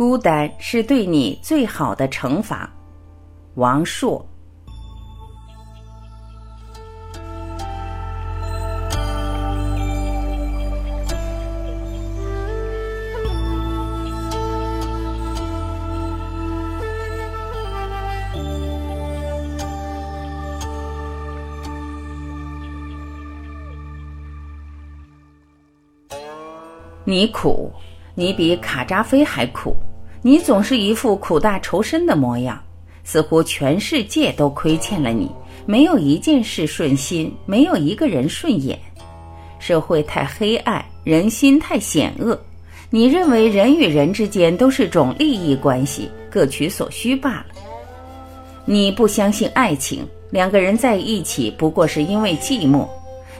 孤单是对你最好的惩罚。王朔。你苦，你比卡扎菲还苦。你总是一副苦大仇深的模样，似乎全世界都亏欠了你，没有一件事顺心，没有一个人顺眼。社会太黑暗，人心太险恶。你认为人与人之间都是种利益关系，各取所需罢了。你不相信爱情，两个人在一起不过是因为寂寞。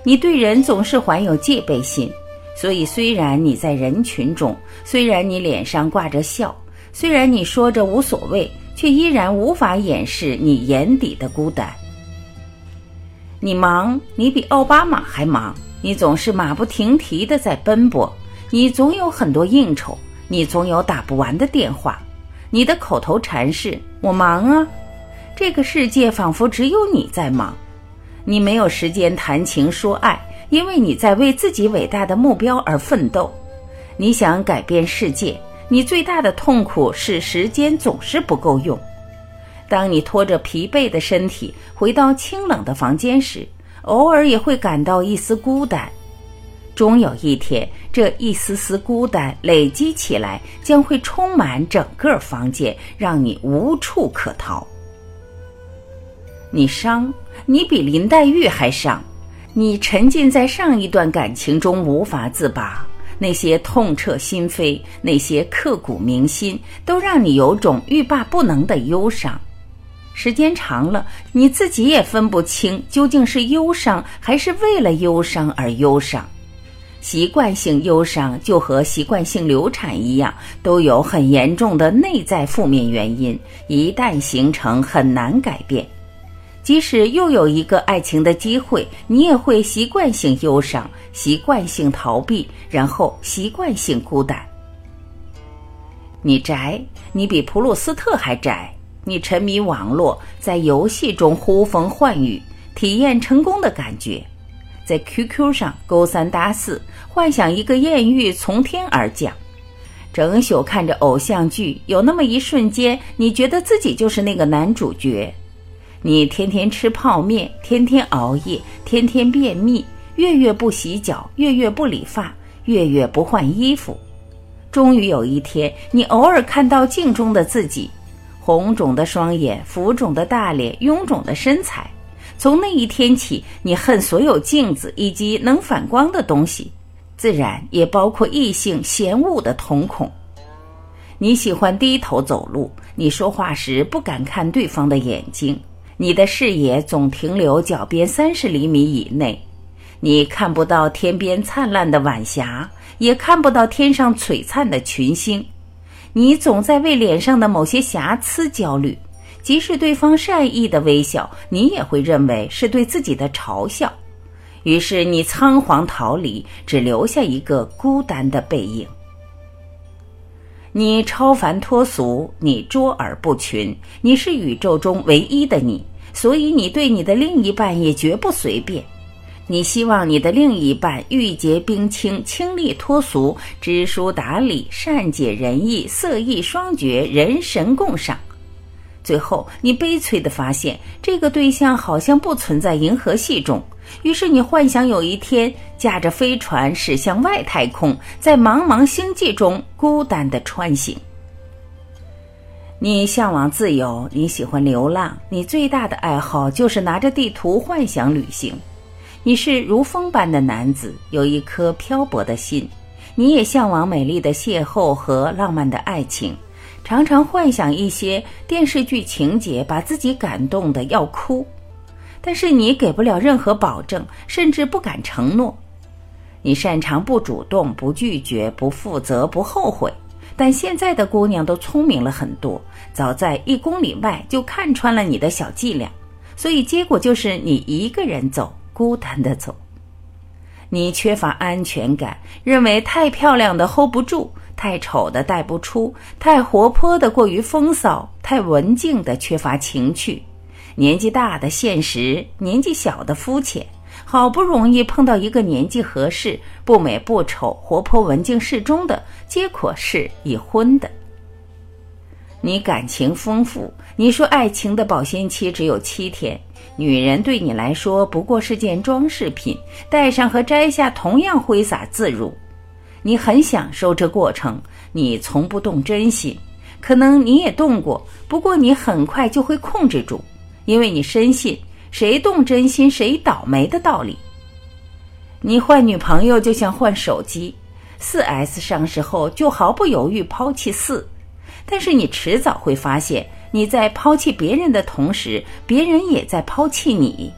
你对人总是怀有戒备心，所以虽然你在人群中，虽然你脸上挂着笑。虽然你说着无所谓，却依然无法掩饰你眼底的孤单。你忙，你比奥巴马还忙，你总是马不停蹄的在奔波，你总有很多应酬，你总有打不完的电话，你的口头禅是“我忙啊”。这个世界仿佛只有你在忙，你没有时间谈情说爱，因为你在为自己伟大的目标而奋斗，你想改变世界。你最大的痛苦是时间总是不够用。当你拖着疲惫的身体回到清冷的房间时，偶尔也会感到一丝孤单。终有一天，这一丝丝孤单累积起来，将会充满整个房间，让你无处可逃。你伤，你比林黛玉还伤。你沉浸在上一段感情中无法自拔。那些痛彻心扉，那些刻骨铭心，都让你有种欲罢不能的忧伤。时间长了，你自己也分不清究竟是忧伤还是为了忧伤而忧伤。习惯性忧伤就和习惯性流产一样，都有很严重的内在负面原因，一旦形成很难改变。即使又有一个爱情的机会，你也会习惯性忧伤，习惯性逃避，然后习惯性孤单。你宅，你比普鲁斯特还宅。你沉迷网络，在游戏中呼风唤雨，体验成功的感觉，在 QQ 上勾三搭四，幻想一个艳遇从天而降，整宿看着偶像剧，有那么一瞬间，你觉得自己就是那个男主角。你天天吃泡面，天天熬夜，天天便秘，月月不洗脚，月月不理发，月月不换衣服。终于有一天，你偶尔看到镜中的自己，红肿的双眼，浮肿的大脸，臃肿的身材。从那一天起，你恨所有镜子以及能反光的东西，自然也包括异性嫌恶的瞳孔。你喜欢低头走路，你说话时不敢看对方的眼睛。你的视野总停留脚边三十厘米以内，你看不到天边灿烂的晚霞，也看不到天上璀璨的群星。你总在为脸上的某些瑕疵焦虑，即使对方善意的微笑，你也会认为是对自己的嘲笑。于是你仓皇逃离，只留下一个孤单的背影。你超凡脱俗，你卓尔不群，你是宇宙中唯一的你。所以，你对你的另一半也绝不随便。你希望你的另一半玉洁冰清、清丽脱俗、知书达理、善解人意、色艺双绝、人神共赏。最后，你悲催地发现，这个对象好像不存在银河系中。于是，你幻想有一天驾着飞船驶向外太空，在茫茫星际中孤单地穿行。你向往自由，你喜欢流浪，你最大的爱好就是拿着地图幻想旅行。你是如风般的男子，有一颗漂泊的心。你也向往美丽的邂逅和浪漫的爱情，常常幻想一些电视剧情节，把自己感动的要哭。但是你给不了任何保证，甚至不敢承诺。你擅长不主动、不拒绝、不负责、不后悔。但现在的姑娘都聪明了很多，早在一公里外就看穿了你的小伎俩，所以结果就是你一个人走，孤单的走。你缺乏安全感，认为太漂亮的 hold 不住，太丑的带不出，太活泼的过于风骚，太文静的缺乏情趣。年纪大的现实，年纪小的肤浅。好不容易碰到一个年纪合适、不美不丑、活泼文静适中的，结果是已婚的。你感情丰富，你说爱情的保鲜期只有七天，女人对你来说不过是件装饰品，戴上和摘下同样挥洒自如。你很享受这过程，你从不动真心，可能你也动过，不过你很快就会控制住，因为你深信。谁动真心谁倒霉的道理。你换女朋友就像换手机，四 S 上市后就毫不犹豫抛弃四，但是你迟早会发现，你在抛弃别人的同时，别人也在抛弃你。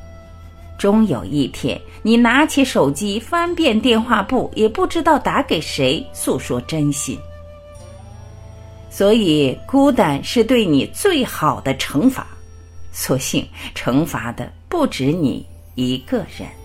终有一天，你拿起手机翻遍电话簿，也不知道打给谁诉说真心。所以，孤单是对你最好的惩罚。所幸，惩罚的不止你一个人。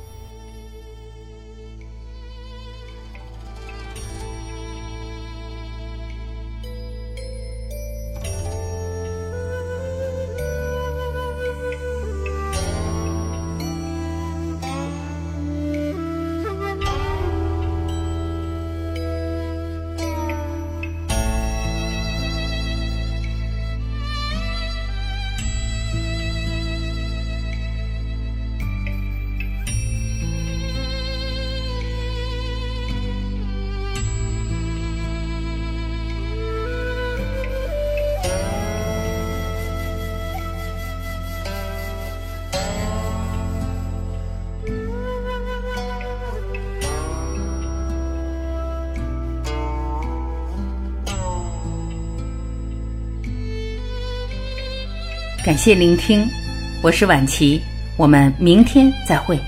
感谢聆听，我是晚琪，我们明天再会。